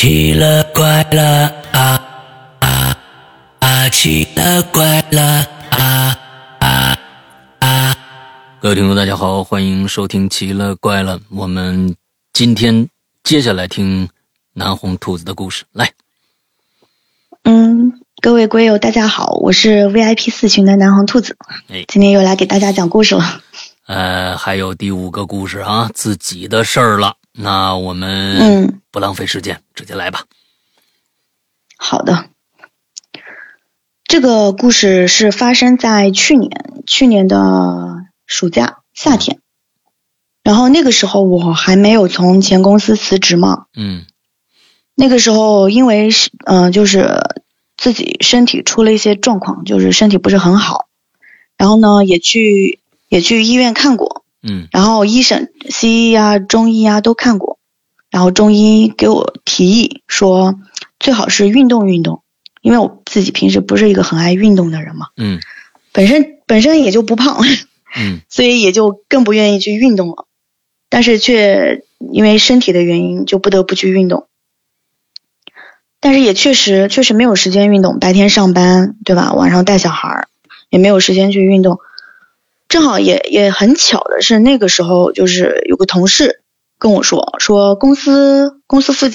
奇了怪了啊啊啊！奇了怪了啊啊啊！各位听众，大家好，欢迎收听《奇了怪了》。我们今天接下来听南红兔子的故事。来，嗯，各位龟友，大家好，我是 VIP 四群的南红兔子，哎，今天又来给大家讲故事了。呃，还有第五个故事啊，自己的事儿了。那我们嗯，不浪费时间，直接来吧。好的。这个故事是发生在去年，去年的暑假夏天。然后那个时候我还没有从前公司辞职嘛，嗯那个时候因为是嗯、呃就是自己身体出了一些状况，就是身体不是很好，然后呢也去也去医院看过，嗯。然后医生、西医啊、中医啊都看过，然后中医给我提议说，最好是运动运动，因为我自己平时不是一个很爱运动的人嘛，嗯。本身本身也就不胖，嗯。所以也就更不愿意去运动了，但是却因为身体的原因就不得不去运动，但是也确实确实没有时间运动，白天上班对吧？晚上带小孩儿也没有时间去运动。正好也也很巧的是，那个时候就是有个同事跟我说，说公司公司附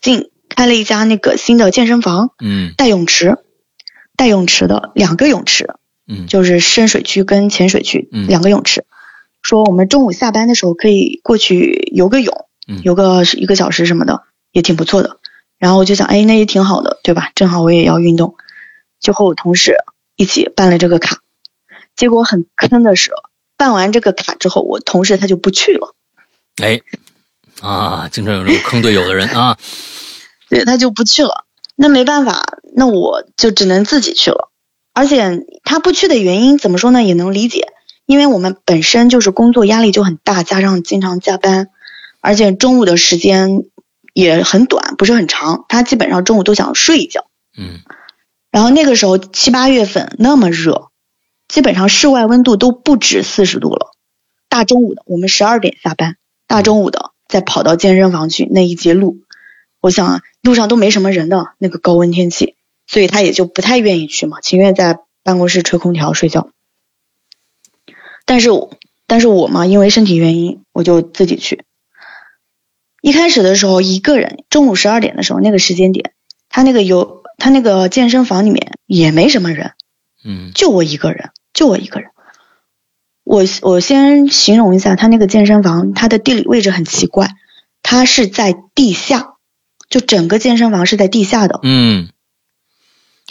近开了一家那个新的健身房，嗯带泳池，带泳池的两个泳池，嗯就是深水区跟浅水区嗯两个泳池。说我们中午下班的时候可以过去游个泳嗯，游个一个小时什么的，也挺不错的。然后我就想，哎，那也挺好的，对吧？正好我也要运动，就和我同事一起办了这个卡。结果很坑的是，办完这个卡之后，我同事他就不去了，哎啊，经常有这种坑队友的人啊。对，他就不去了。那没办法，那我就只能自己去了。而且他不去的原因怎么说呢，也能理解，因为我们本身就是工作压力就很大，加上经常加班，而且中午的时间也很短，不是很长。他基本上中午都想睡一觉。嗯然后那个时候七八月份那么热，基本上室外温度都不止四十度了。大中午的，我们十二点下班，大中午的再跑到健身房去那一节路，我想啊路上都没什么人的那个高温天气，所以他也就不太愿意去嘛，情愿在办公室吹空调睡觉。但是我但是我嘛，因为身体原因，我就自己去。一开始的时候一个人，中午十二点的时候那个时间点，他那个有他那个健身房里面也没什么人，嗯就我一个人，就我一个人。我我先形容一下他那个健身房，它的地理位置很奇怪，它是在地下，就整个健身房是在地下的。嗯。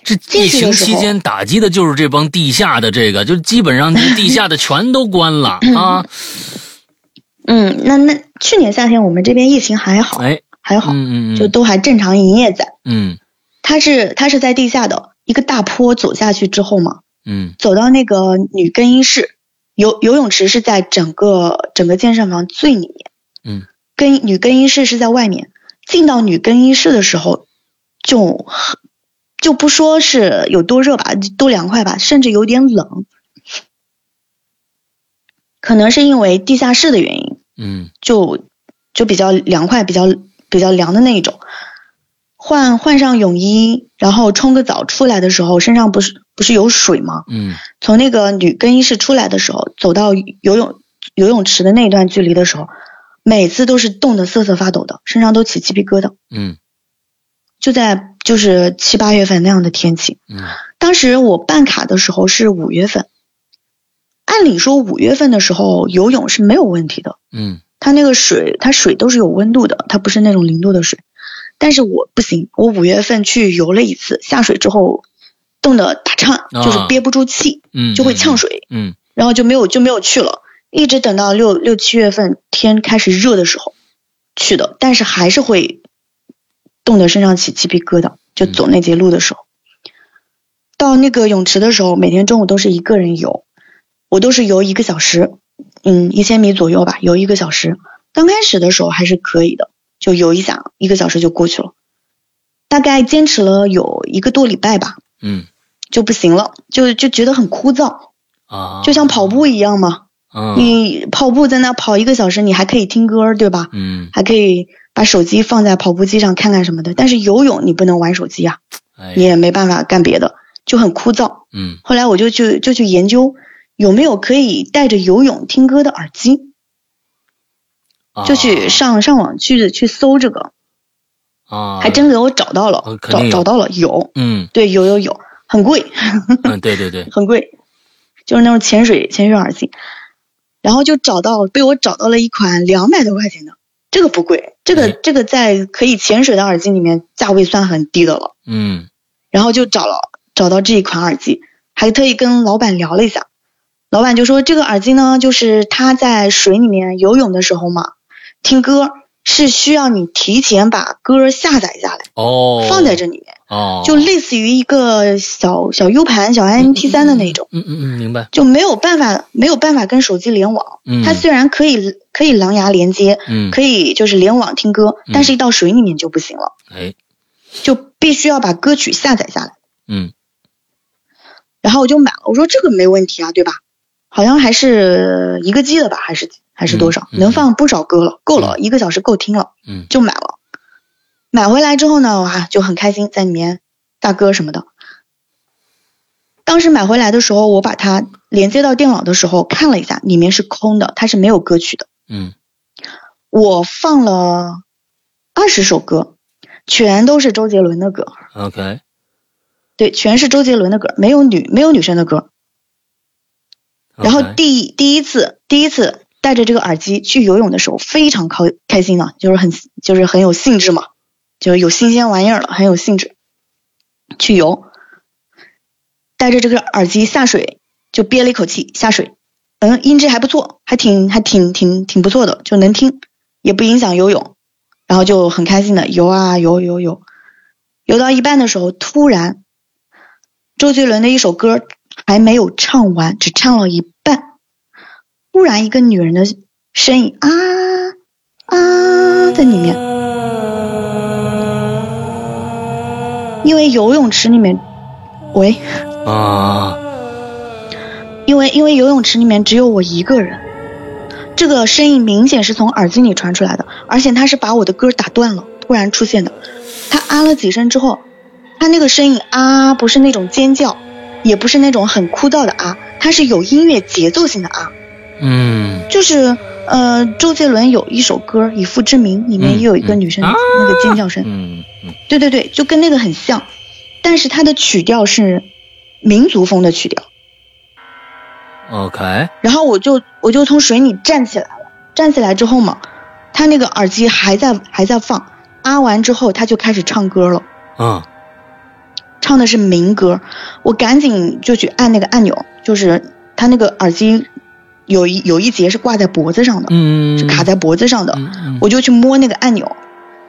这疫情期间打击的就是这帮地下的这个，就基本上地下的 全都关了 啊！嗯，那那去年夏天我们这边疫情还好，哎，还好，嗯嗯嗯，就都还正常营业在。嗯它是它是在地下的一个大坡走下去之后嘛，嗯走到那个女更衣室，游游泳池是在整个整个健身房最里面，嗯，更女更衣室是在外面。进到女更衣室的时候，就很就不说是有多热吧，多凉快吧，甚至有点冷。可能是因为地下室的原因，嗯就就比较凉快，比较比较凉的那一种。换换上泳衣，然后冲个澡出来的时候，身上不是不是有水吗？嗯。从那个女更衣室出来的时候，走到游泳游泳池的那一段距离的时候，每次都是冻得瑟瑟发抖的，身上都起鸡皮疙瘩。嗯。就在就是七八月份那样的天气，嗯。当时我办卡的时候是五月份，按理说五月份的时候游泳是没有问题的，嗯。它那个水，它水都是有温度的，它不是那种零度的水。但是我不行，我五月份去游了一次，下水之后冻得打颤，啊就是憋不住气，嗯，就会呛水，嗯然后就没有就没有去了，一直等到六六七月份天开始热的时候去的，但是还是会冻得身上起鸡皮疙瘩，就走那节路的时候。到那个泳池的时候，每天中午都是一个人游，我都是游一个小时，嗯，一千米左右吧，游一个小时。刚开始的时候还是可以的，就游一下，一个小时就过去了。大概坚持了有一个多礼拜吧，嗯就不行了，就就觉得很枯燥，啊，就像跑步一样嘛。嗯。你跑步在那跑一个小时，你还可以听歌，对吧？嗯。还可以把手机放在跑步机上看看什么的。但是游泳你不能玩手机啊，哎你，也没办法干别的，就很枯燥。嗯。后来我就去就去研究有没有可以带着游泳听歌的耳机，啊。就去上上网去去搜这个，啊，还真给我找到了找找到了有，嗯。对，有有有，很贵，嗯，对对对，很贵，就是那种潜水潜水耳机，然后就找到被我找到了一款两百多块钱的，这个不贵，这个哎。这个在可以潜水的耳机里面价位算很低的了，嗯。然后就找了找到这一款耳机，还特意跟老板聊了一下，老板就说这个耳机呢，就是他在水里面游泳的时候嘛，听歌是需要你提前把歌下载下来，哦，放在这里面，哦，就类似于一个小小 U 盘、小 MP 3的那种。嗯嗯嗯，明白，就没有办法没有办法跟手机联网。嗯。它虽然可以可以蓝牙连接，嗯，可以就是联网听歌，嗯。但是一到水里面就不行了，哎，就必须要把歌曲下载下来。嗯。然后我就买了，我说这个没问题啊，对吧？好像还是一个 G 的吧，还是还是多少？嗯嗯能放不少歌了，够了，一个小时够听了，嗯就买了。买回来之后呢，哇，就很开心，在里面大歌什么的。当时买回来的时候，我把它连接到电脑的时候看了一下，里面是空的，它是没有歌曲的。嗯我放了二十首歌，全都是周杰伦的歌，，OK，对，全是周杰伦的歌，没有女没有女生的歌。然后第第一次第一次戴着这个耳机去游泳的时候，非常开开心啊，就是很就是很有兴致嘛，就是有新鲜玩意儿了，很有兴致去游。戴着这个耳机下水，就憋了一口气下水，嗯，音质还不错，还挺还挺挺挺不错的，就能听，也不影响游泳，然后就很开心的游啊游游游，游到一半的时候，突然周杰伦的一首歌还没有唱完，只唱了一半，突然一个女人的声音啊啊在里面，因为游泳池里面，喂，啊，因为因为游泳池里面只有我一个人，这个声音明显是从耳机里传出来的，而且他是把我的歌打断了，突然出现的。他啊了几声之后，他那个声音啊不是那种尖叫，也不是那种很枯燥的啊，它是有音乐节奏性的啊，嗯。就是呃周杰伦有一首歌《以父之名》，里面也有一个女生那个尖叫声，嗯嗯。对对对，就跟那个很像，但是它的曲调是民族风的曲调。，OK，然后我就我就从水里站起来了，站起来之后嘛，他那个耳机还在还在放，啊完之后他就开始唱歌了，嗯唱的是民歌，我赶紧就去按那个按钮，就是他那个耳机有一有一节是挂在脖子上的，嗯，是卡在脖子上的，嗯嗯我就去摸那个按钮，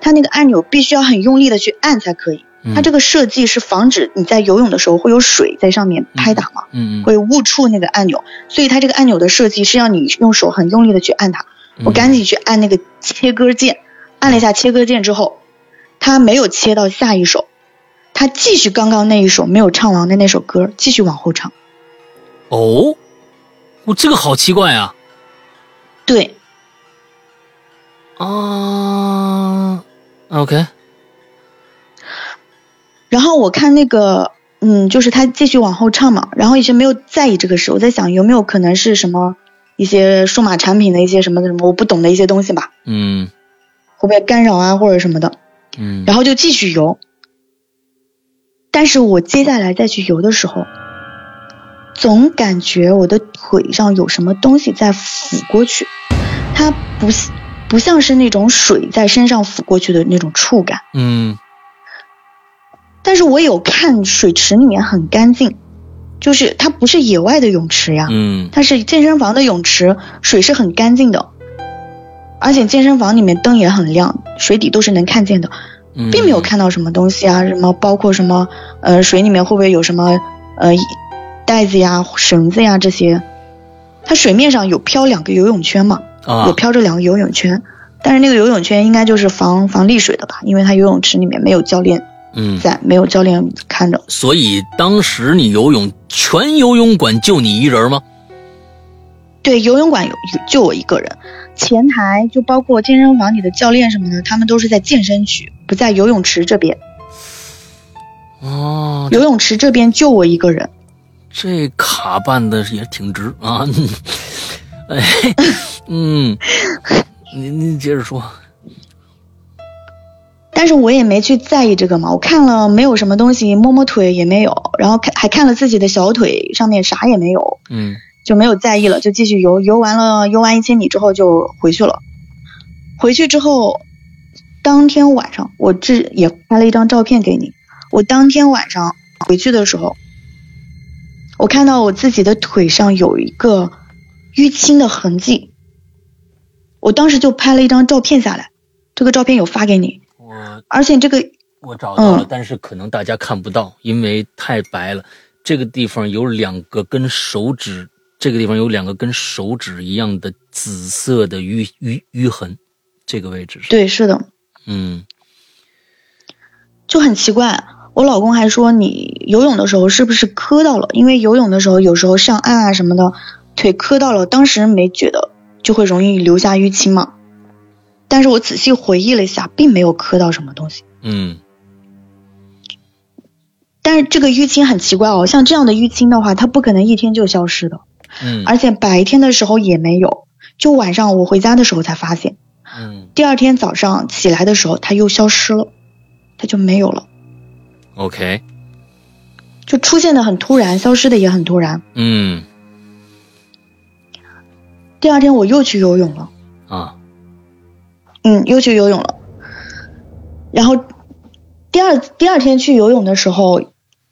他那个按钮必须要很用力的去按才可以，嗯它这个设计是防止你在游泳的时候会有水在上面拍打嘛。嗯嗯会误触那个按钮，所以它这个按钮的设计是让你用手很用力的去按它。嗯我赶紧去按那个切割键，按了一下切割键之后，它没有切到下一首，它继续刚刚那一首没有唱完的那首歌继续往后唱。哦，我这个好奇怪啊对，啊，OK，然后我看那个，嗯，就是他继续往后唱嘛，然后一直没有在意这个事，我在想有没有可能是什么一些数码产品的一些什么什么我不懂的一些东西吧，嗯会不会干扰啊或者什么的。嗯，然后就继续游。但是我接下来再去游的时候，总感觉我的腿上有什么东西在抚过去，它不不像是那种水在身上抚过去的那种触感。嗯但是我有看水池里面很干净，就是它不是野外的泳池呀，嗯它是健身房的泳池，水是很干净的，而且健身房里面灯也很亮，水底都是能看见的。嗯，并没有看到什么东西啊，什么包括什么呃水里面会不会有什么呃袋子呀、绳子呀这些？它水面上有漂两个游泳圈嘛，啊有漂着两个游泳圈，但是那个游泳圈应该就是防防溺水的吧，因为它游泳池里面没有教练嗯，在，没有教练看着。所以当时你游泳，全游泳馆就你一人吗？对，游泳馆有有就我一个人，前台就包括健身房里的教练什么的，他们都是在健身区，不在游泳池这边。哦，游泳池这边就我一个人。这卡办的也挺值啊。哎，嗯，您您接着说。但是我也没去在意这个嘛，我看了没有什么东西，摸摸腿也没有，然后看还看了自己的小腿上面啥也没有，嗯就没有在意了，就继续游。游完了，游完一千米之后就回去了。回去之后，当天晚上我这也拍了一张照片给你。我当天晚上回去的时候，我看到我自己的腿上有一个淤青的痕迹，我当时就拍了一张照片下来，这个照片有发给你，我而且这个我找到了，嗯。但是可能大家看不到，因为太白了。这个地方有两个跟手指，这个地方有两个跟手指一样的紫色的淤淤淤痕，这个位置是，对是的，嗯就很奇怪。我老公还说你游泳的时候是不是磕到了？因为游泳的时候有时候上岸啊什么的，腿磕到了，当时没觉得，就会容易留下淤青嘛。但是我仔细回忆了一下，并没有磕到什么东西。嗯但是这个淤青很奇怪哦，像这样的淤青的话，它不可能一天就消失的，嗯而且白天的时候也没有，就晚上我回家的时候才发现。嗯第二天早上起来的时候，它又消失了，它就没有了，，OK，就出现的很突然，消失的也很突然。嗯第二天我又去游泳了。啊嗯，又去游泳了。然后第二第二天去游泳的时候，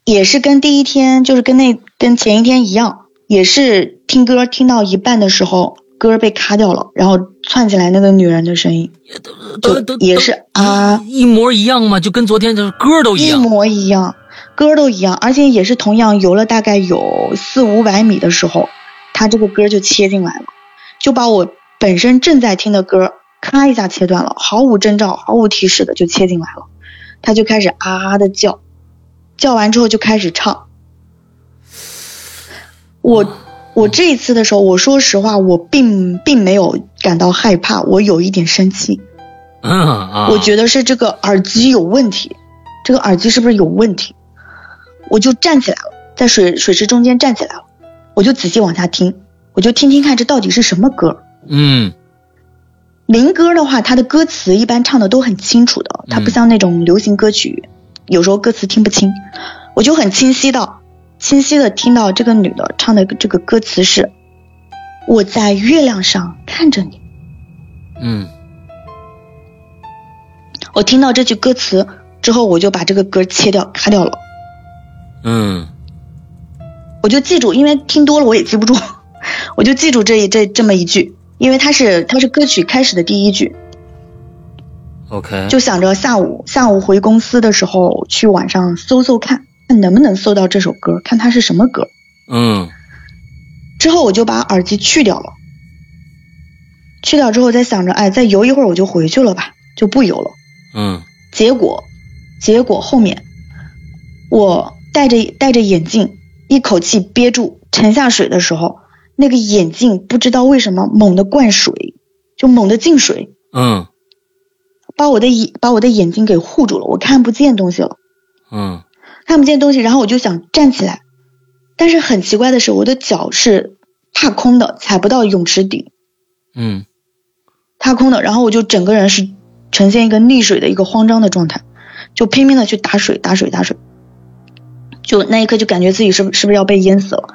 也是跟第一天，就是跟那跟前一天一样，也是听歌听到一半的时候，歌被卡掉了，然后窜起来那个女人的声音，都都也是啊一一模一样嘛？就跟昨天的歌都一样一。模一样，歌都一样，而且也是同样游了大概有四五百米的时候，他这个歌就切进来了，就把我本身正在听的歌咔一下切断了，毫无征兆、毫无提示的就切进来了，他就开始啊啊的叫，叫完之后就开始唱。我我这一次的时候，我说实话，我并并没有感到害怕，我有一点生气。嗯啊，我觉得是这个耳机有问题，这个耳机是不是有问题？我就站起来了，在水水池中间站起来了，我就仔细往下听，我就听听看这到底是什么歌。嗯民歌的话，它的歌词一般唱的都很清楚的，它不嗯像那种流行歌曲，有时候歌词听不清。我就很清晰的、清晰的听到这个女的唱的这个歌词是：“我在月亮上看着你。”嗯。我听到这句歌词之后，我就把这个歌切掉、卡掉了。嗯。我就记住，因为听多了我也记不住，我就记住这这这么一句，因为它是它是歌曲开始的第一句，，OK，就想着下午下午回公司的时候去网上搜搜看，看能不能搜到这首歌，看它是什么歌。嗯之后我就把耳机去掉了，去掉之后再想着，哎，再游一会儿我就回去了吧，就不游了。嗯结果，结果后面我戴着戴着眼镜，一口气憋住沉下水的时候，那个眼镜不知道为什么猛地灌水，就猛地进水，嗯把我的眼把我的眼睛给护住了，我看不见东西了，嗯看不见东西，然后我就想站起来，但是很奇怪的是，我的脚是踏空的，踩不到泳池底，嗯。踏空的，然后我就整个人是呈现一个溺水的一个慌张的状态，就拼命的去打水打水打水，就那一刻就感觉自己是不是不是要被淹死了，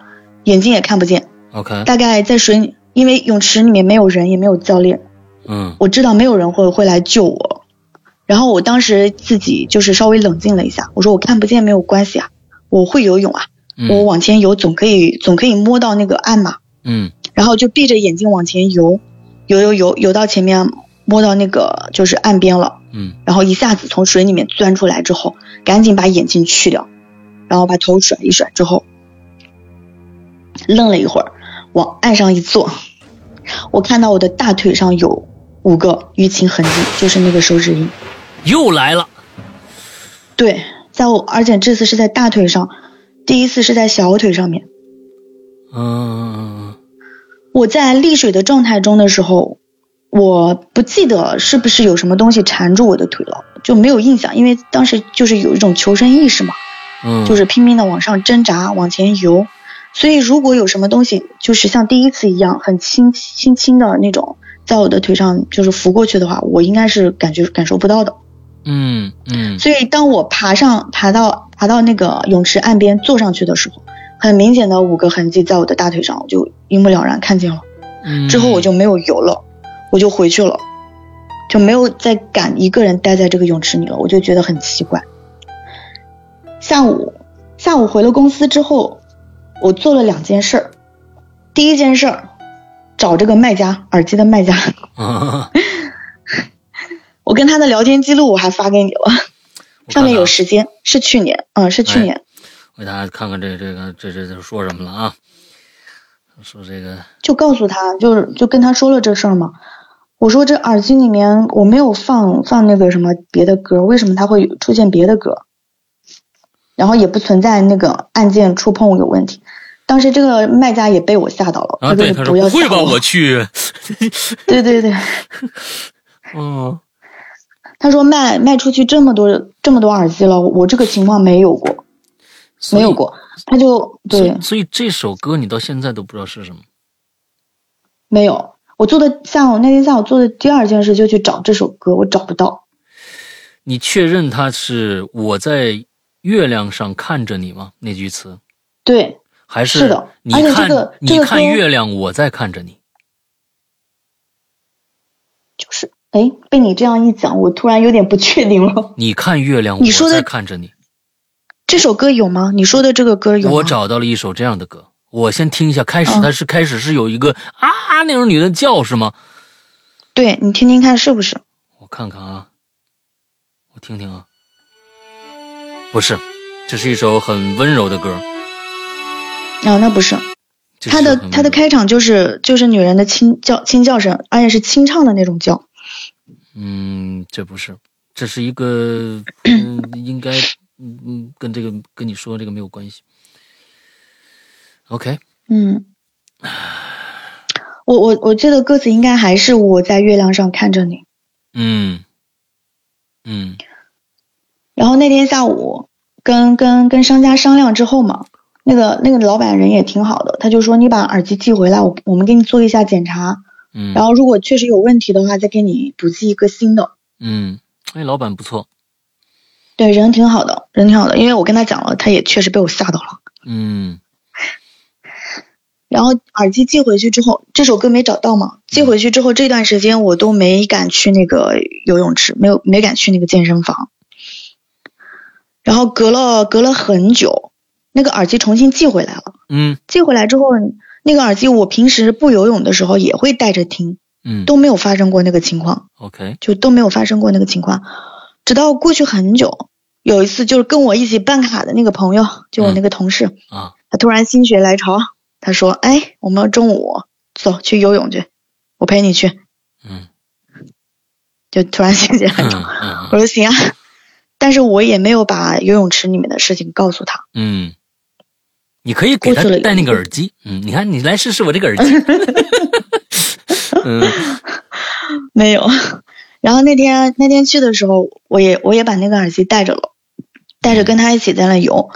眼睛也看不见，，OK，大概在水里，因为泳池里面没有人也没有教练，嗯。我知道没有人会会来救我，然后我当时自己就是稍微冷静了一下，我说我看不见没有关系啊，我会游泳啊，我嗯往前游总可以总可以摸到那个岸嘛，嗯然后就闭着眼睛往前游，游游游游到前面摸到那个就是岸边了，嗯然后一下子从水里面钻出来之后，赶紧把眼镜去掉，然后把头甩一甩之后，愣了一会儿，往岸上一坐，我看到我的大腿上有五个淤青痕迹，就是那个手指印。又来了，对，在我，而且这次是在大腿上，第一次是在小腿上面。嗯我在溺水的状态中的时候，我不记得是不是有什么东西缠住我的腿了，就没有印象，因为当时就是有一种求生意识嘛，嗯，就是拼命的往上挣扎，往前游。所以如果有什么东西，就是像第一次一样很轻轻轻的那种，在我的腿上就是拂过去的话，我应该是感觉感受不到的。嗯嗯所以当我爬上爬到爬到那个泳池岸边坐上去的时候，很明显的五个痕迹在我的大腿上，我就一目了然看见了。嗯，之后我就没有游了，我就回去了，就没有再敢一个人待在这个泳池里了。我就觉得很奇怪。下午下午回了公司之后，我做了两件事儿。第一件事儿，找这个卖家耳机的卖家，啊，我跟他的聊天记录我还发给你了，我上面有时间，是去年，嗯，是去年。我给大家看看这这个这这这说什么了啊？说这个就告诉他，就是就跟他说了这事儿嘛。我说这耳机里面我没有放放那个什么别的歌，为什么它会出现别的歌？然后也不存在那个按键触碰有问题。当时这个卖家也被我吓到了，啊，说对，他说不要会吧，我去，对对对，嗯 他说卖卖出去这么多这么多耳机了，我这个情况没有过，没有过。他就对所以这首歌你到现在都不知道是什么。没有。我做的下午那天下午做的第二件事就去找这首歌，我找不到。你确认他是我在月亮上看着你吗？那句词对，还是的你而且这看、个你这个看月亮，我在看着你。就是哎，被你这样一讲，我突然有点不确定了。你看月亮，我你说的在看着你。这首歌有吗？你说的这个歌有吗？我找到了一首这样的歌，我先听一下。开始嗯它是开始是有一个啊那种女的叫是吗？对你听听看是不是？我看看啊，我听听啊，不是，这是一首很温柔的歌。啊，那不是。这它的它的开场就是就是女人的轻叫轻叫声，而且是清唱的那种叫。嗯，这不是，这是一个 嗯，应该嗯嗯，跟这个跟你说这个没有关系。OK，嗯，我我我记得歌词应该还是我在月亮上看着你。嗯嗯然后那天下午跟跟跟商家商量之后嘛，那个那个老板人也挺好的，他就说你把耳机寄回来，我我们给你做一下检查，嗯，然后如果确实有问题的话，再给你补寄一个新的。嗯，哎，老板不错，对，人挺好的，人挺好的，因为我跟他讲了，他也确实被我吓到了。嗯然后耳机寄回去之后，这首歌没找到嘛？寄回去之后，这段时间我都没敢去那个游泳池，没有没敢去那个健身房。然后隔了隔了很久，那个耳机重新寄回来了。嗯寄回来之后，那个耳机我平时不游泳的时候也会戴着听，嗯，都没有发生过那个情况，OK，就都没有发生过那个情况。直到过去很久，有一次就是跟我一起办卡的那个朋友，就我那个同事，啊，他突然心血来潮，他说：“哎，我们中午走去游泳去，我陪你去。嗯”就突然心血来嗯潮，嗯我说行啊，但是我也没有把游泳池里面的事情告诉他。嗯，你可以给他戴那个耳机，嗯，你看你来试试我这个耳机，嗯。没有。然后那天那天去的时候，我也我也把那个耳机带着了，带着跟他一起在那游。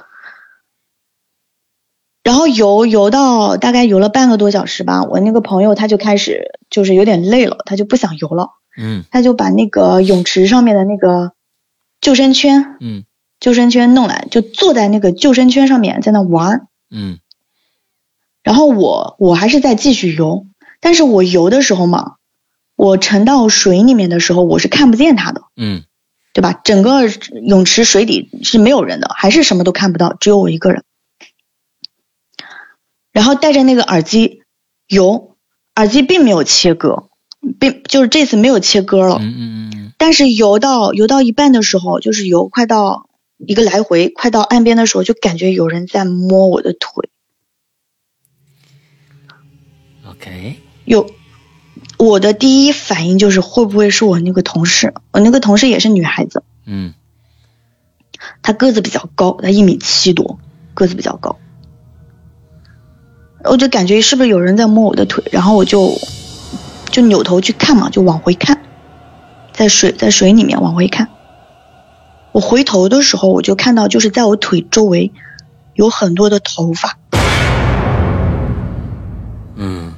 然后游游到大概游了半个多小时吧，我那个朋友他就开始就是有点累了，他就不想游了，嗯。他就把那个泳池上面的那个救生圈嗯。救生圈弄来，就坐在那个救生圈上面在那玩儿。嗯然后我我还是在继续游，但是我游的时候嘛，我沉到水里面的时候，我是看不见他的，嗯对吧？整个泳池水底是没有人的，还是什么都看不到，只有我一个人。然后戴着那个耳机游，耳机并没有切割，并就是这次没有切割了。嗯嗯嗯但是游到游到一半的时候，就是游快到一个来回，快到岸边的时候，就感觉有人在摸我的腿。，OK，有，我的第一反应就是会不会是我那个同事？我那个同事也是女孩子，嗯她个子比较高，她一米七多，个子比较高。我就感觉是不是有人在摸我的腿，然后我就就就扭头去看嘛，就往回看，在水在水里面往回看。我回头的时候，我就看到就是在我腿周围有很多的头发，嗯。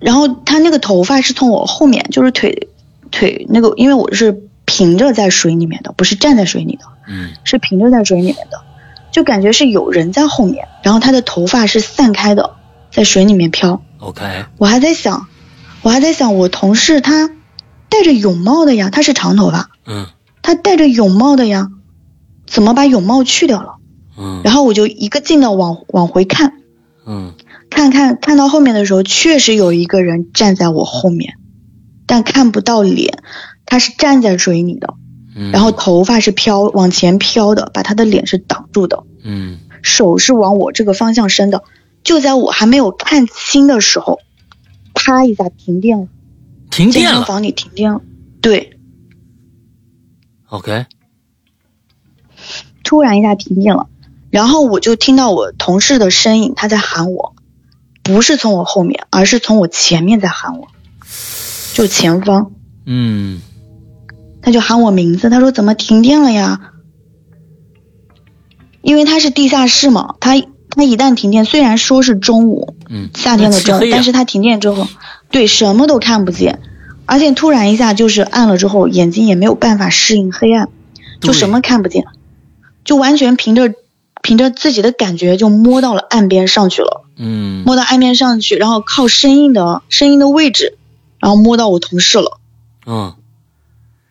然后他那个头发是从我后面，就是腿腿那个，因为我是平着在水里面的，不是站在水里的，嗯。是平着在水里面的，就感觉是有人在后面，然后他的头发是散开的，在水里面飘。，OK，我还在想，我还在想，我同事他戴着泳帽的呀，他是长头发，嗯他戴着泳帽的呀，怎么把泳帽去掉了？嗯然后我就一个劲的往往回看，嗯看看看到后面的时候，确实有一个人站在我后面，但看不到脸，他是站在水里的，嗯，然后头发是飘往前飘的，把他的脸是挡住的，嗯手是往我这个方向伸的。就在我还没有看清的时候，啪一下停电了，停电了房里停电了。对，，OK，突然一下停电了，然后我就听到我同事的声音，他在喊我，不是从我后面，而是从我前面在喊我，就前方，嗯他就喊我名字，他说怎么停电了呀？因为他是地下室嘛，他他一旦停电，虽然说是中午，嗯，夏天的中午，但是他停电之后，对什么都看不见，而且突然一下就是暗了之后，眼睛也没有办法适应黑暗，就什么看不见，就完全凭着凭着自己的感觉就摸到了岸边上去了，嗯。摸到岸边上去，然后靠声音的声音的位置，然后摸到我同事了，嗯，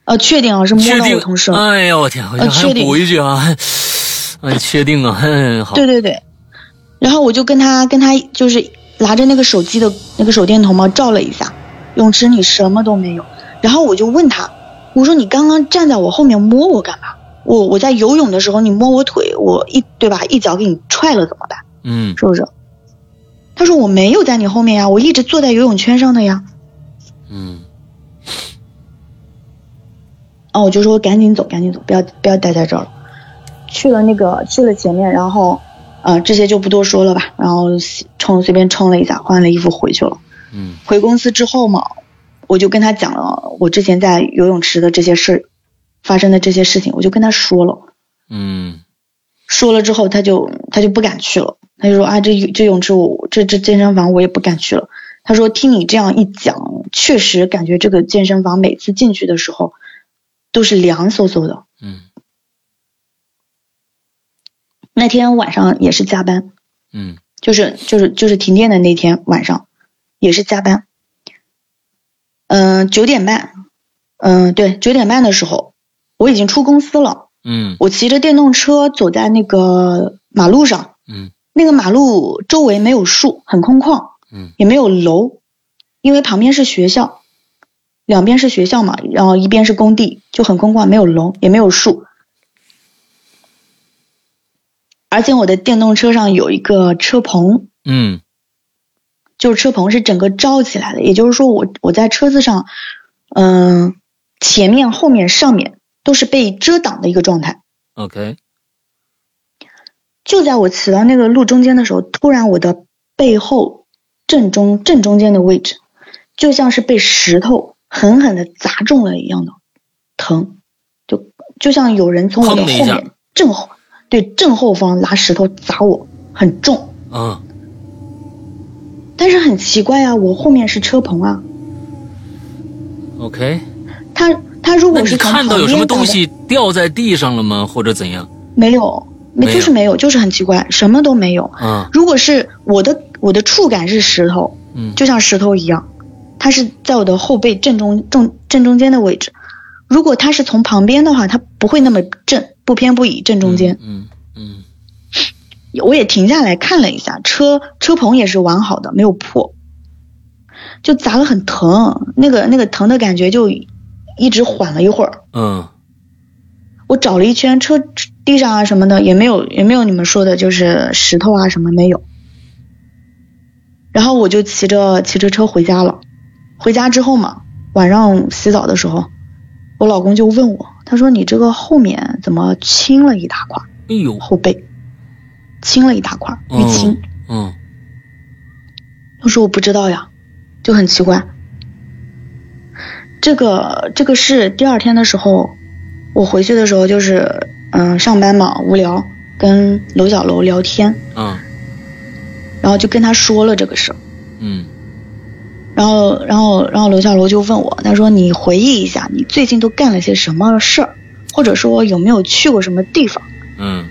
呃，确定啊是摸到我同事了，哎呀，我天，我确定补一句啊，哎，确定啊，嗯，好，对对对，然后我就跟他跟他就是拿着那个手机的那个手电筒嘛照了一下，泳池里什么都没有。然后我就问他，我说你刚刚站在我后面摸我干嘛？我我在游泳的时候你摸我腿，我一对吧一脚给你踹了怎么办？嗯是不是？他说我没有在你后面呀，我一直坐在游泳圈上的呀。嗯啊，我就说赶紧走，赶紧走，不要不要待在这儿了。去了那个去了前面，然后，呃，这些就不多说了吧。然后洗冲随便冲了一下，换了衣服回去了。嗯回公司之后嘛，我就跟他讲了我之前在游泳池的这些事发生的这些事情，我就跟他说了。嗯说了之后，他就他就不敢去了。他就说啊，这这泳池我这这健身房我也不敢去了。他说听你这样一讲，确实感觉这个健身房每次进去的时候都是凉飕飕的。嗯那天晚上也是加班，嗯就是就是就是停电的那天晚上，也是加班。嗯、九点半，嗯、对，九点半的时候，我已经出公司了。嗯我骑着电动车走在那个马路上，嗯那个马路周围没有树，很空旷，嗯也没有楼，因为旁边是学校，两边是学校嘛，然后一边是工地，就很空旷，没有楼，也没有树。而且我的电动车上有一个车棚，嗯就是车棚是整个罩起来的，也就是说我我在车子上，嗯、前面、后面、上面都是被遮挡的一个状态。，OK，就在我骑到那个路中间的时候，突然我的背后正中正中间的位置，就像是被石头狠狠的砸中了一样的疼，就就像有人从我的后面正后对正后方拿石头砸我，很重。嗯但是很奇怪啊，我后面是车棚啊，，OK，他他如果是看到有什么东西掉在地上了吗？或者怎样？没有，没就是没有，就是很奇怪，什么都没有。嗯如果是我的我的触感是石头，嗯就像石头一样，它是在我的后背正中正正中间的位置。如果它是从旁边的话，它不会那么正，不偏不倚正中间。嗯嗯我也停下来看了一下，车车棚也是完好的，没有破，就砸了很疼，那个那个疼的感觉就一直缓了一会儿。嗯我找了一圈车地上啊什么的也没有，也没有你们说的就是石头啊什么没有。然后我就骑着骑着车回家了。回家之后嘛，晚上洗澡的时候，我老公就问我，他说你这个后面怎么青了一大块？哎呦，后背青了一大块，淤青。嗯我说我不知道呀，就很奇怪。这个这个是第二天的时候，我回去的时候就是嗯上班嘛无聊，跟楼小楼聊天，嗯然后就跟他说了这个事儿。嗯然后，然后，然后楼小楼就问我，他说：“你回忆一下，你最近都干了些什么事儿，或者说有没有去过什么地方？”嗯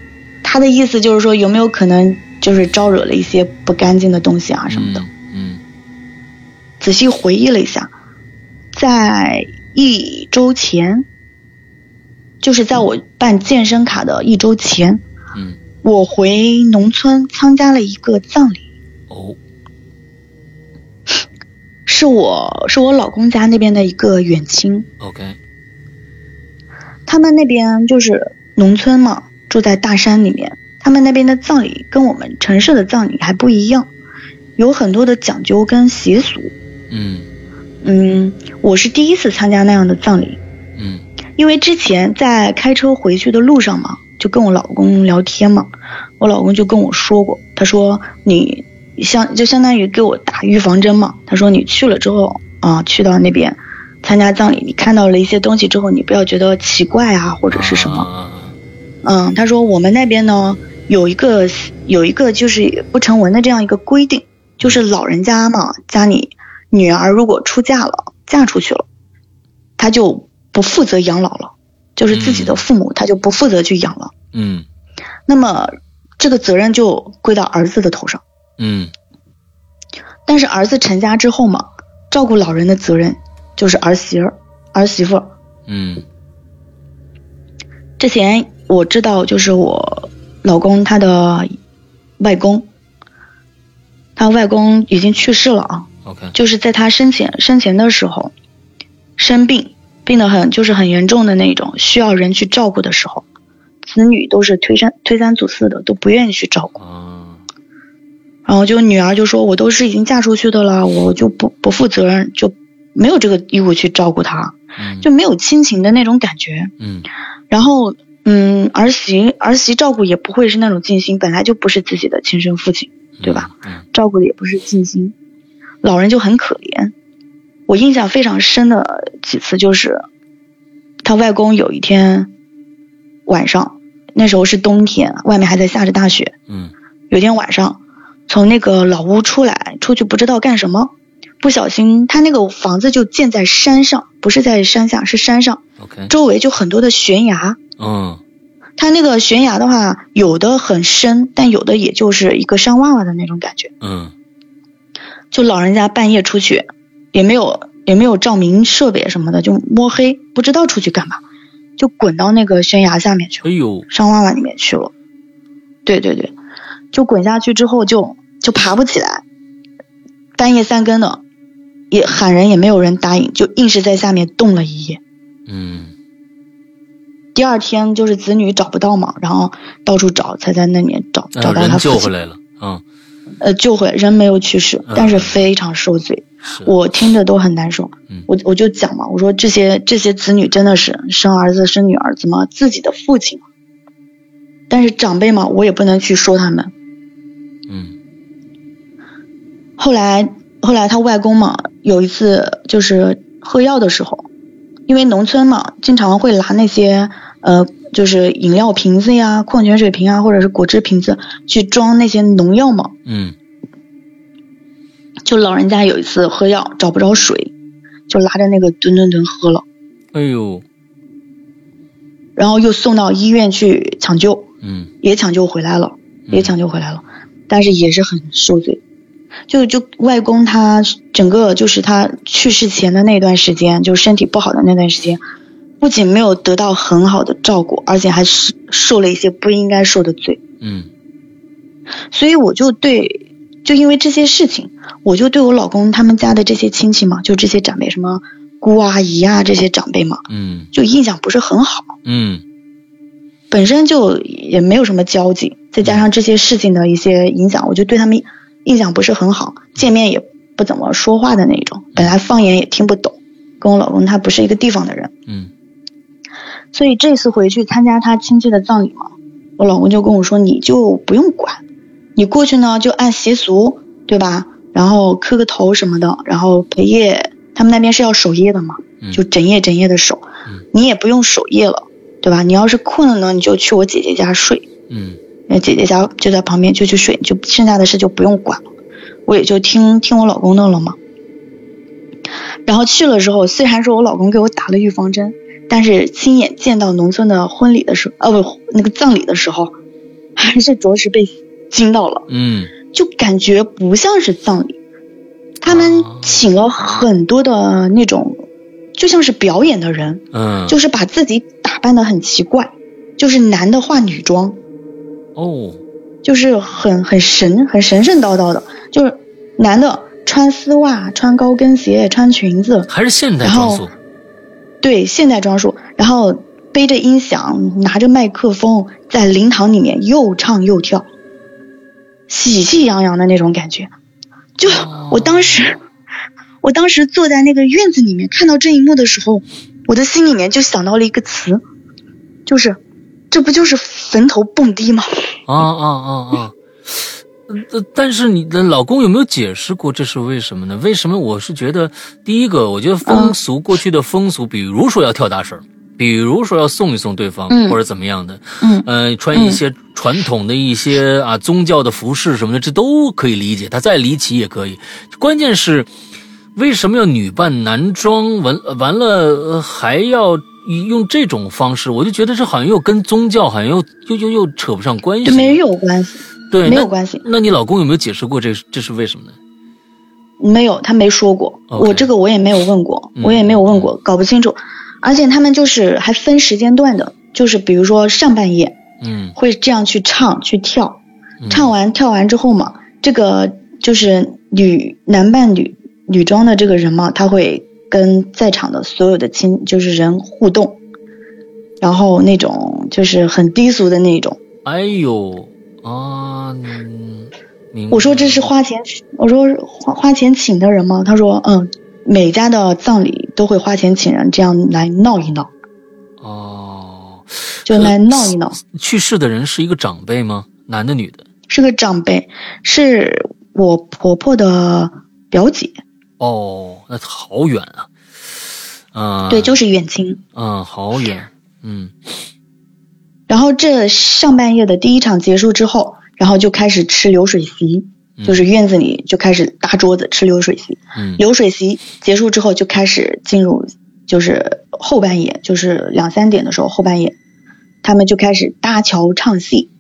他的意思就是说，有没有可能就是招惹了一些不干净的东西啊什么的。嗯仔细回忆了一下，在一周前，就是在我办健身卡的一周前，嗯我回农村参加了一个葬礼，哦是我是我老公家那边的一个远亲，OK。他们那边就是农村嘛，住在大山里面，他们那边的葬礼跟我们城市的葬礼还不一样，有很多的讲究跟习俗。嗯。嗯，我是第一次参加那样的葬礼，嗯因为之前在开车回去的路上嘛，就跟我老公聊天嘛，我老公就跟我说过，他说你相就相当于给我打预防针嘛，他说你去了之后啊，去到那边参加葬礼，你看到了一些东西之后，你不要觉得奇怪啊或者是什么，么嗯，他说我们那边呢有一个有一个就是不成文的这样一个规定，就是老人家嘛，家里女儿如果出嫁了，嫁出去了，他就不负责养老了，就是自己的父母他就不负责去养了，嗯。那么这个责任就归到儿子的头上。嗯。但是儿子成家之后嘛，照顾老人的责任就是儿媳儿、儿媳妇儿。嗯。之前我知道，就是我老公他的外公，他外公已经去世了啊，OK。就是在他生前生前的时候生病，病得很就是很严重的那种，需要人去照顾的时候，子女都是推三推三阻四的，都不愿意去照顾。啊。然后就女儿就说：“我都是已经嫁出去的了，我就不不负责任，就没有这个义务去照顾他，嗯。就没有亲情的那种感觉。”嗯。然后，嗯，儿媳儿媳照顾也不会是那种尽心，本来就不是自己的亲生父亲，对吧？嗯照顾的也不是尽心，老人就很可怜。我印象非常深的几次就是，他外公有一天晚上，那时候是冬天，外面还在下着大雪。嗯有天晚上，从那个老屋出来，出去不知道干什么，不小心他那个房子就建在山上，不是在山下，是山上，OK 周围就很多的悬崖。嗯它那个悬崖的话，有的很深，但有的也就是一个山洼洼的那种感觉。嗯就老人家半夜出去，也没有也没有照明设备什么的，就摸黑，不知道出去干嘛，就滚到那个悬崖下面去了，哎呦山洼洼里面去了。对对对，就滚下去之后就就爬不起来，半夜三更的，也喊人也没有人答应，就硬是在下面冻了一夜。嗯第二天就是子女找不到嘛，然后到处找，才在那里找找啊人到他父亲。救回来了嗯呃，救回来，人没有去世，嗯但是非常受罪，是我听着都很难受。嗯我我就讲嘛，我说这些这些子女真的是生儿子生女儿，怎么自己的父亲嘛？但是长辈嘛，我也不能去说他们。嗯后来后来他外公嘛，有一次就是喝药的时候，因为农村嘛，经常会拿那些呃，就是饮料瓶子呀、矿泉水瓶啊，或者是果汁瓶子去装那些农药嘛。嗯就老人家有一次喝药找不着水，就拿着那个吨吨吨喝了，哎呦然后又送到医院去抢救，嗯也抢救回来了，嗯也抢救回来了，但是也是很受罪。就就外公他整个就是他去世前的那段时间，就身体不好的那段时间，不仅没有得到很好的照顾，而且还是受了一些不应该受的罪。嗯所以我就对，就因为这些事情，我就对我老公他们家的这些亲戚嘛，就这些长辈，什么姑阿姨啊这些长辈嘛，嗯就印象不是很好。嗯本身就也没有什么交集，再加上这些事情的一些影响，我就对他们印象不是很好，见面也不怎么说话的那种。本来方言也听不懂，跟我老公他不是一个地方的人，嗯所以这次回去参加他亲戚的葬礼嘛，我老公就跟我说，你就不用管，你过去呢就按习俗，对吧？然后磕个头什么的，然后陪夜，他们那边是要守夜的嘛，就整夜整夜的守。嗯你也不用守夜了，对吧？你要是困了呢，你就去我姐姐家睡，嗯那姐姐家就在旁边，就去睡，就剩下的事就不用管了。我也就听听我老公的了嘛。然后去了之后，虽然说我老公给我打了预防针，但是亲眼见到农村的婚礼的时候，呃不，那个葬礼的时候，还是着实被惊到了。嗯就感觉不像是葬礼。他们哦请了很多的那种，就像是表演的人，嗯，就是把自己打扮的很奇怪，就是男的化女装，哦，就是很很神很神神叨叨的，就是男的穿丝袜、穿高跟鞋、穿裙子，还是现代然后装束。对现代装束，然后背着音响，拿着麦克风，在灵堂里面又唱又跳，喜气洋洋的那种感觉。就哦我当时，我当时坐在那个院子里面看到这一幕的时候，我的心里面就想到了一个词，就是这不就是坟头蹦迪吗？啊啊啊啊！呃，但是你的老公有没有解释过这是为什么呢？为什么？我是觉得，第一个，我觉得风俗、过去的风俗，比如说要跳大绳，比如说要送一送对方，嗯或者怎么样的，嗯呃，穿一些传统的一些啊宗教的服饰什么的，这都可以理解，他再离奇也可以。关键是为什么要女扮男装？完完了、呃还要用这种方式？我就觉得这好像又跟宗教好像又又又又扯不上关系。这没有关系，对，没有关系，那你老公有没有解释过这这是为什么呢？没有，他没说过我这个我也没有问过，嗯我也没有问过，搞不清楚。而且他们就是还分时间段的，就是比如说上半夜嗯，会这样去唱去跳，嗯唱完跳完之后嘛，这个就是女男扮女女装的这个人嘛，他会跟在场的所有的亲就是人互动，然后那种就是很低俗的那种。哎呦啊，我说这是花钱，我说花花钱请的人吗？他说嗯，每家的葬礼都会花钱请人，这样来闹一闹，哦，就来闹一闹。去世的人是一个长辈吗？男的女的？是个长辈，是我婆婆的表姐，哦，那好远啊。啊，对，就是远亲。嗯，好远，嗯然后这上半夜的第一场结束之后，然后就开始吃流水席，嗯就是院子里就开始搭桌子吃流水席。嗯流水席结束之后，就开始进入就是后半夜，就是两三点的时候后半夜，他们就开始搭桥唱戏，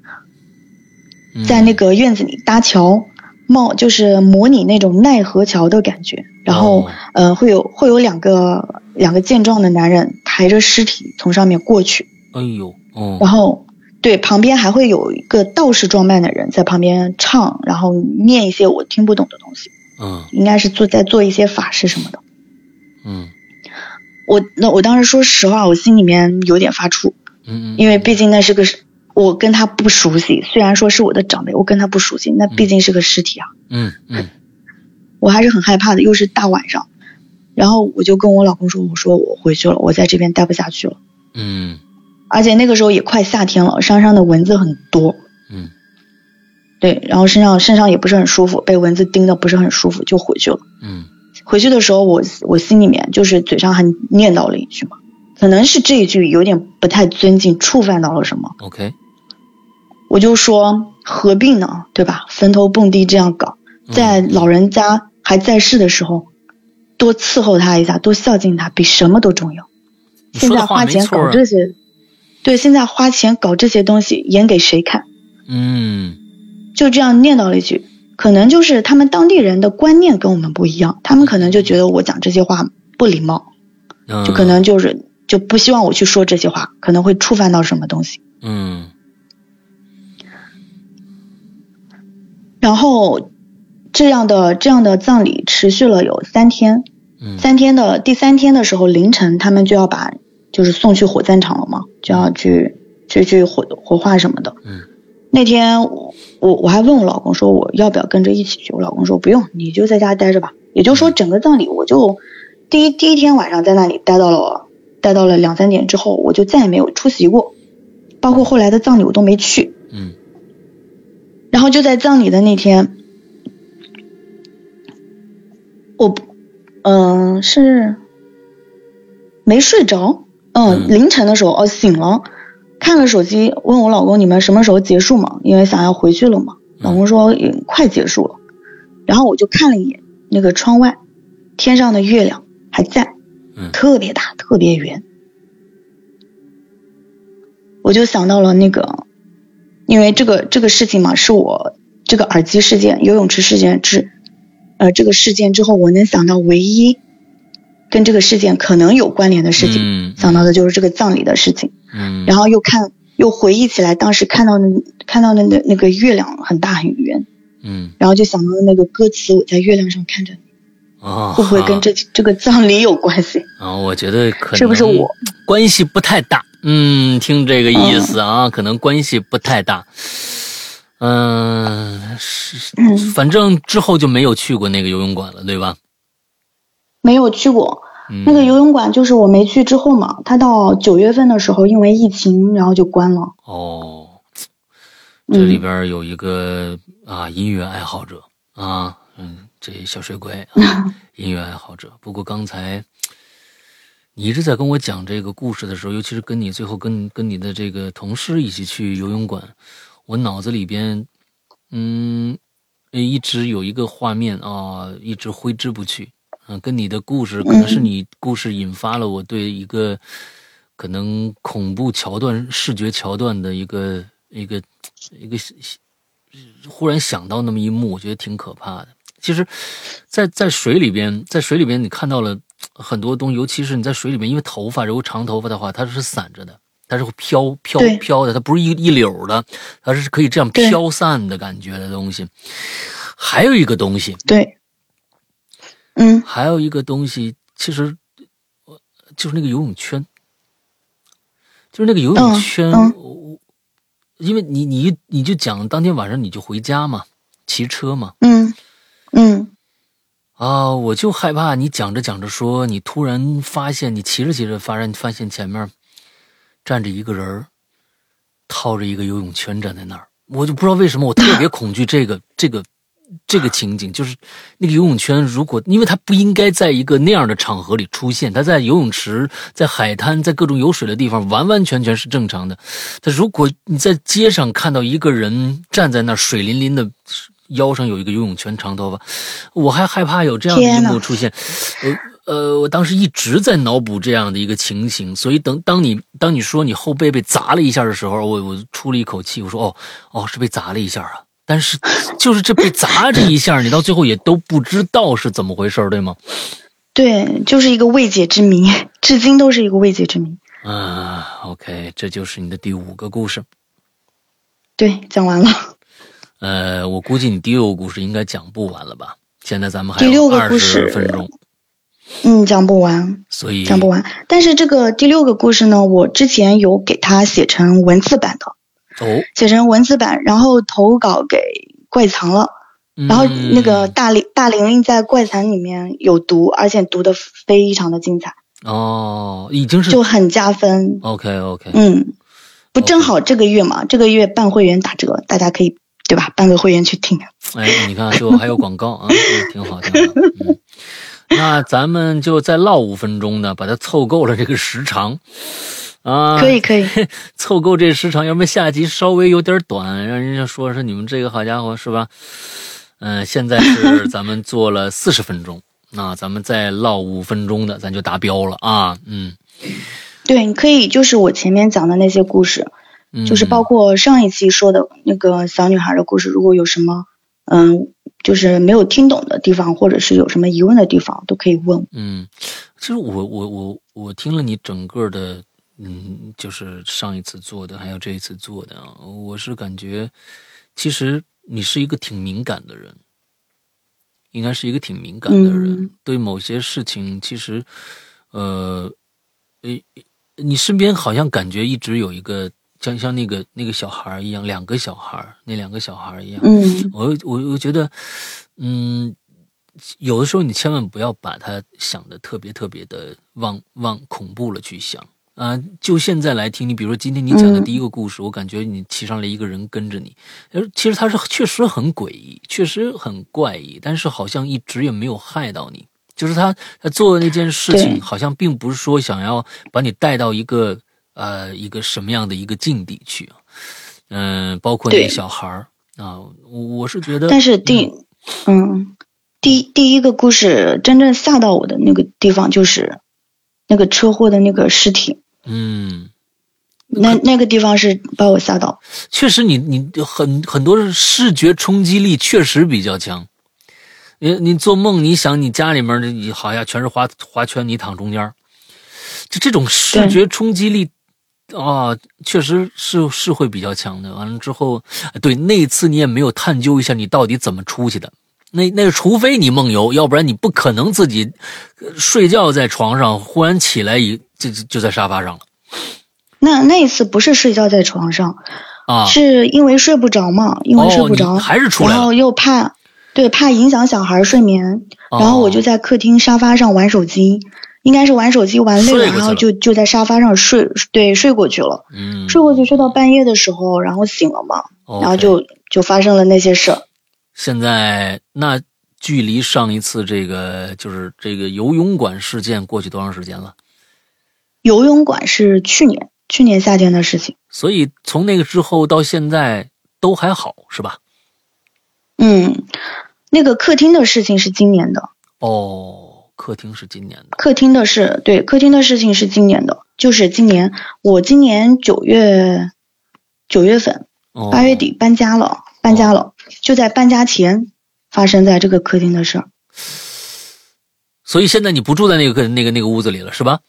嗯在那个院子里搭桥。冒就是模拟那种奈何桥的感觉，然后、哦。呃会有会有两个两个健壮的男人抬着尸体从上面过去，哎呦，哦，然后对旁边还会有一个道士装扮的人在旁边唱，然后念一些我听不懂的东西，嗯。应该是做在做一些法事什么的。嗯。我那我当时说实话，我心里面有点发怵，嗯嗯，因为毕竟那是个我跟他不熟悉，虽然说是我的长辈，我跟他不熟悉，那毕竟是个尸体啊，嗯嗯。我还是很害怕的，又是大晚上。然后我就跟我老公说，我说我回去了，我在这边待不下去了。嗯。而且那个时候也快夏天了，山上的蚊子很多，嗯。对，然后身上身上也不是很舒服，被蚊子叮的不是很舒服，就回去了。嗯。回去的时候我，我心里面就是嘴上还念叨了一句嘛，可能是这一句有点不太尊敬，触犯到了什么，，OK，我就说何必呢，对吧？坟头蹦迪这样搞，嗯在老人家还在世的时候，多伺候他一下，多孝敬他，比什么都重要。现在花钱搞这些，对，现在花钱搞这些东西，演给谁看？嗯就这样念叨了一句，可能就是他们当地人的观念跟我们不一样，他们可能就觉得我讲这些话不礼貌，嗯，就可能就是就不希望我去说这些话，可能会触犯到什么东西。嗯然后这样的这样的葬礼持续了有三天，嗯三天的第三天的时候凌晨，他们就要把就是送去火葬场了嘛，就要去去去火火化什么的。嗯那天我我我还问我老公说我要不要跟着一起去，我老公说不用，你就在家待着吧。也就是说整个葬礼我就第一第一天晚上在那里待到了待到了两三点之后，我就再也没有出席过，包括后来的葬礼我都没去。嗯然后就在葬礼的那天，我不，嗯、是没睡着，嗯，嗯凌晨的时候哦醒了，看了手机，问我老公你们什么时候结束嘛？因为想要回去了嘛。老公说嗯快结束了，然后我就看了一眼那个窗外，天上的月亮还在，嗯特别大，特别圆。我就想到了那个，因为这个这个事情嘛，是我这个耳机事件、游泳池事件之，呃，这个事件之后，我能想到唯一跟这个事件可能有关联的事情，嗯想到的就是这个葬礼的事情。嗯，然后又看又回忆起来，当时看到的看到的那那个月亮很大很圆，嗯然后就想到那个歌词，我在月亮上看着你，啊，会不会跟这这个葬礼有关系？啊？我觉得可能是不是我关系不太大？嗯，听这个意思啊，可能关系不太大。嗯，是，嗯反正之后就没有去过那个游泳馆了，对吧？没有去过嗯，那个游泳馆，就是我没去之后嘛，它到九月份的时候因为疫情，然后就关了。哦，嗯这里边有一个啊音乐爱好者啊，嗯，这小水鬼啊，音乐爱好者。不过刚才你一直在跟我讲这个故事的时候，尤其是跟你最后跟跟你的这个同事一起去游泳馆，我脑子里边嗯一直有一个画面啊，一直挥之不去。嗯、跟你的故事可能是你故事引发了我对一个可能恐怖桥段、视觉桥段的一个一个一个忽然想到那么一幕，我觉得挺可怕的。其实在，在水里边，在水里边，你看到了很多东西，尤其是你在水里面，因为头发如果长头发的话，它是散着的，它是会飘飘飘的，它不是一一绺的，它是可以这样飘散的感觉的东西。还有一个东西，对，嗯。还有一个东西，其实我就是那个游泳圈，就是那个游泳嗯圈，我因为你你你就讲当天晚上你就回家嘛，骑车嘛，嗯嗯啊，我就害怕你讲着讲着说，你突然发现你骑着骑着发现发现前面站着一个人，套着一个游泳圈站在那儿，我就不知道为什么我特别恐惧这个这个这个情景，就是那个游泳圈，如果因为它不应该在一个那样的场合里出现，它在游泳池、在海滩、在各种有水的地方完完全全是正常的。但如果你在街上看到一个人站在那儿，水淋淋的，腰上有一个游泳圈，长头发，我还害怕有这样的一幕出现。呃呃，我当时一直在脑补这样的一个情形，所以等当你当你说你后背被砸了一下的时候，我我出了一口气，我说哦哦是被砸了一下啊，但是就是这被砸这一下，你到最后也都不知道是怎么回事，对吗？对，就是一个未解之谜，至今都是一个未解之谜。啊，OK，这就是你的第五个故事。对，讲完了。呃，我估计你第六个故事应该讲不完了吧？现在咱们还有二十分钟，嗯，讲不完，所以讲不完。但是这个第六个故事呢，我之前有给它写成文字版的，哦，写成文字版，然后投稿给怪藏了。然后那个嗯大玲大玲玲在怪藏里面有读，而且读的非常的精彩，哦，已经是就很加分。OK OK，嗯，不正好这个月嘛，这个月办会员打折，大家可以对吧？办个会员去听。哎，你看最后还有广告啊，嗯挺好挺好。嗯，那咱们就再唠五分钟呢，把它凑够了这个时长啊。可以可以，凑够这时长，要不然下集稍微有点短，让人家说是你们这个好家伙是吧？嗯、现在是 咱们做了四十分钟，那咱们再唠五分钟的，咱就达标了啊。嗯，对，你可以就是我前面讲的那些故事，嗯就是包括上一期说的那个小女孩的故事，如果有什么嗯，就是没有听懂的地方，或者是有什么疑问的地方，都可以问。嗯，其实我我我我听了你整个的，嗯，就是上一次做的，还有这一次做的啊，我是感觉，其实你是一个挺敏感的人，应该是一个挺敏感的人，嗯对某些事情，其实，呃，诶，你身边好像感觉一直有一个像像那个那个小孩儿一样，两个小孩儿，那两个小孩儿一样，嗯。我我我觉得，嗯，有的时候你千万不要把它想的特别特别的往往恐怖了去想。啊、就现在来听，你比如说今天你讲的嗯。第一个故事，我感觉你骑上来一个人跟着你，而其实他是确实很诡异，确实很怪异，但是好像一直也没有害到你，就是他他做的那件事情，好像并不是说想要把你带到一个呃一个什么样的一个境地去啊，嗯、包括那对。小孩儿啊，我我是觉得，但是第，嗯，第第一个故事真正吓到我的那个地方就是那个车祸的那个尸体，嗯，那那个地方是把我吓到。确实你，你很很多视觉冲击力确实比较强。你你做梦，你想你家里面的你好像全是花花圈，你躺中间儿。就这种视觉冲击力啊，确实是是会比较强的。完了之后，对那次你也没有探究一下你到底怎么出去的。那那除非你梦游，要不然你不可能自己呃睡觉在床上，忽然起来一就就就在沙发上了那那一次不是睡觉在床上，啊。是因为睡不着嘛，因为睡不着，哦还是出来了然后又怕，对，怕影响小孩睡眠，哦然后我就在客厅沙发上玩手机，应该是玩手机玩累了，然后就就在沙发上睡，对，睡过去了，嗯，睡过去睡到半夜的时候，然后醒了嘛然后就就发生了那些事儿。现在那距离上一次这个就是这个游泳馆事件过去多长时间了？游泳馆是去年去年夏天的事情，所以从那个之后到现在都还好是吧？嗯，那个客厅的事情是今年的，哦，客厅是今年的，客厅的事，对，客厅的事情是今年的，就是今年我今年九月九月份哦，八月底搬家了，搬家了，就在搬家前发生在这个客厅的事儿。所以现在你不住在那个那个那个屋子里了是吧？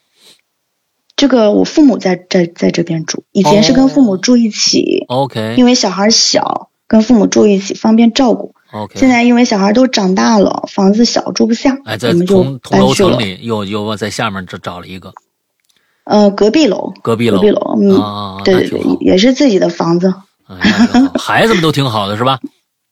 这个我父母在在在这边住，以前是跟父母住一起，OK 因为小孩小，跟父母住一起方便照顾。OK，现在因为小孩都长大了，房子小住不下，哎，在我们就同同楼。层里又又在下面找找了一个呃，隔壁楼，隔壁楼，隔壁楼，嗯，啊，对对对也是自己的房子，孩子们都挺好的是吧？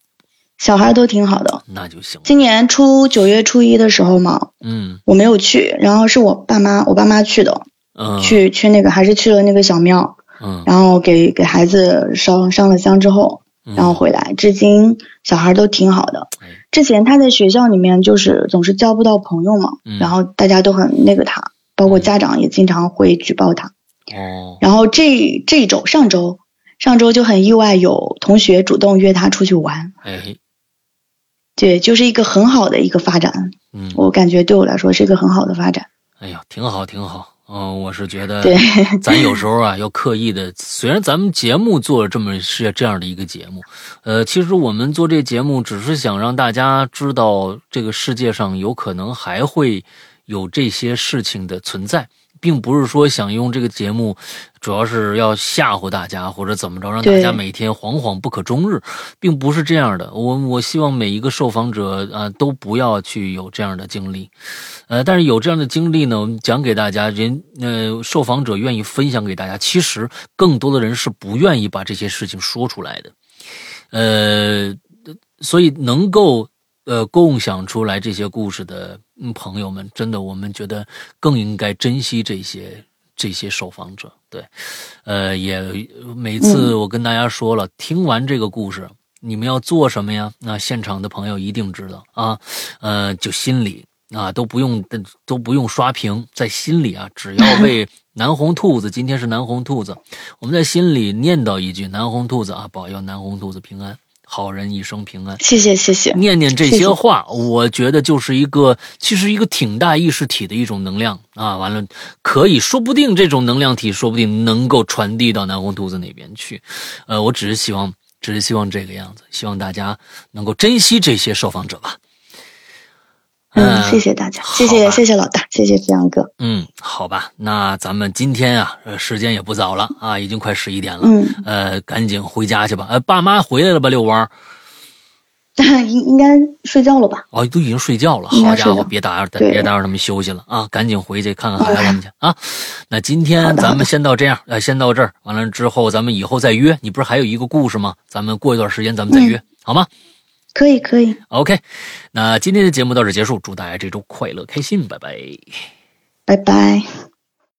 小孩都挺好的。那就行，今年初九月初一的时候嘛，嗯我没有去，然后是我爸妈，我爸妈去的，嗯，去去那个还是去了那个小庙，嗯，然后给给孩子烧上了香之后，嗯然后回来，至今小孩都挺好的。哎。之前他在学校里面就是总是交不到朋友嘛，嗯。然后大家都很那个他，包括家长也经常会举报他。哦，然后这这周上周上周就很意外，有同学主动约他出去玩，哎，对，就是一个很好的一个发展，嗯，我感觉对我来说是一个很好的发展。哎呀，挺好，挺好。嗯、我是觉得，对，咱有时候啊要刻意的。虽然咱们节目做了这么是这样的一个节目，呃，其实我们做这节目只是想让大家知道，这个世界上有可能还会有这些事情的存在，并不是说想用这个节目，主要是要吓唬大家或者怎么着，让大家每天惶惶不可终日，并不是这样的。我我希望每一个受访者啊、都不要去有这样的经历。呃，但是有这样的经历呢，我们讲给大家，人呃，受访者愿意分享给大家。其实更多的人是不愿意把这些事情说出来的，呃，所以能够呃共享出来这些故事的嗯朋友们，真的我们觉得更应该珍惜这些这些受访者。对，呃，也每次我跟大家说了，听完这个故事。你们要做什么呀？那现场的朋友一定知道啊，呃，就心里啊，都不用都不用刷屏，在心里啊，只要 为南红兔子，今天是南红兔子，我们在心里念叨一句：南红兔子啊，保佑南红兔子平安，好人一生平安。谢谢谢谢，念念这谢谢些话，我觉得就是一个，其实一个挺大意识体的一种能量啊。完了，可以说不定这种能量体，说不定能够传递到南红兔子那边去。呃，我只是希望，只是希望这个样子，希望大家能够珍惜这些受访者吧。嗯，谢谢大家，谢谢谢谢老大，谢谢志阳哥，嗯，好吧，那咱们今天啊，呃时间也不早了啊，已经快十一点了，嗯，呃，赶紧回家去吧。呃，爸妈回来了吧？遛弯儿应应该睡觉了吧？哦，都已经睡觉了。好家伙，别打扰，别打扰他们休息了啊！赶紧回去看看孩子们去啊。那今天咱们先到这样，呃，先到这儿。完了之后，咱们以后再约。你不是还有一个故事吗？咱们过一段时间咱们再约，好吗可以可以，？OK，那今天的节目到这结束，祝大家这周快乐开心，拜拜。拜拜。